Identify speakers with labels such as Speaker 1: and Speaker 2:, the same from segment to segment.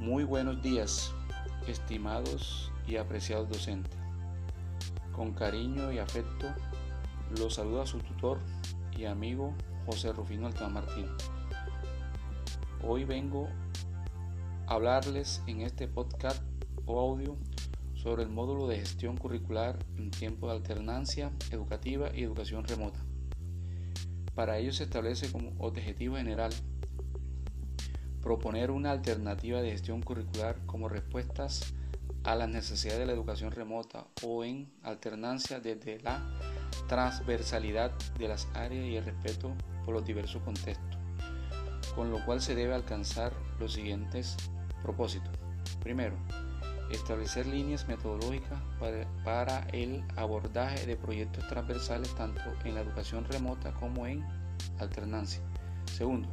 Speaker 1: Muy buenos días, estimados y apreciados docentes. Con cariño y afecto los saluda su tutor y amigo José Rufino Altán Martín. Hoy vengo a hablarles en este podcast o audio sobre el módulo de gestión curricular en tiempo de alternancia educativa y educación remota. Para ello se establece como objetivo general proponer una alternativa de gestión curricular como respuestas a las necesidades de la educación remota o en alternancia desde la transversalidad de las áreas y el respeto por los diversos contextos, con lo cual se debe alcanzar los siguientes propósitos. Primero, establecer líneas metodológicas para, el abordaje de proyectos transversales tanto en la educación remota como en alternancia. Segundo,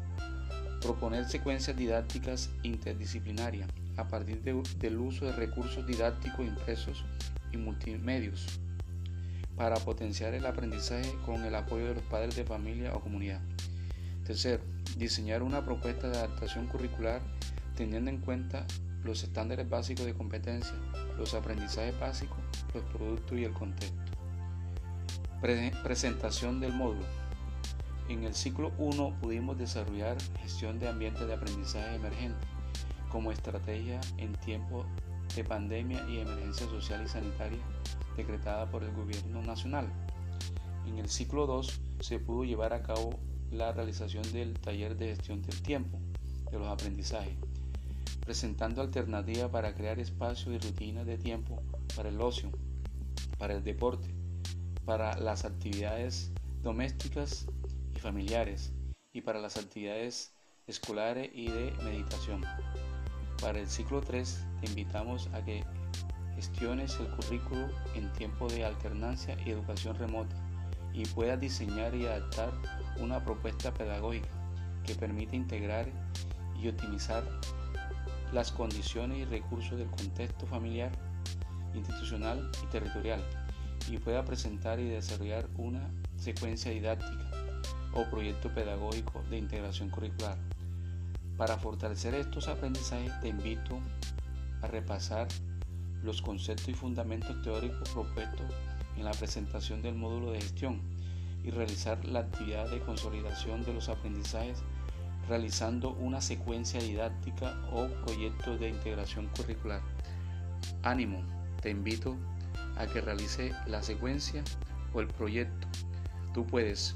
Speaker 1: proponer secuencias didácticas interdisciplinarias a partir del uso de recursos didácticos impresos y multimedios para potenciar el aprendizaje con el apoyo de los padres de familia o comunidad. Tercero, diseñar una propuesta de adaptación curricular teniendo en cuenta los estándares básicos de competencia, los aprendizajes básicos, los productos y el contexto. presentación del módulo. En el ciclo 1 pudimos desarrollar gestión de ambientes de aprendizaje emergente como estrategia en tiempo de pandemia y emergencia social y sanitaria decretada por el gobierno nacional. En el ciclo 2 se pudo llevar a cabo la realización del taller de gestión del tiempo de los aprendizajes presentando alternativas para crear espacios y rutinas de tiempo para el ocio, para el deporte, para las actividades domésticas y familiares y para las actividades escolares y de meditación. Para el ciclo 3 te invitamos a que gestiones el currículo en tiempo de alternancia y educación remota y puedas diseñar y adaptar una propuesta pedagógica que permite integrar y optimizar las condiciones y recursos del contexto familiar, institucional y territorial y pueda presentar y desarrollar una secuencia didáctica o proyecto pedagógico de integración curricular. Para fortalecer estos aprendizajes te invito a repasar los conceptos y fundamentos teóricos propuestos en la presentación del módulo de gestión y realizar la actividad de consolidación de los aprendizajes realizando una secuencia didáctica o proyecto de integración curricular. Ánimo, te invito a que realice la secuencia o el proyecto. Tú puedes.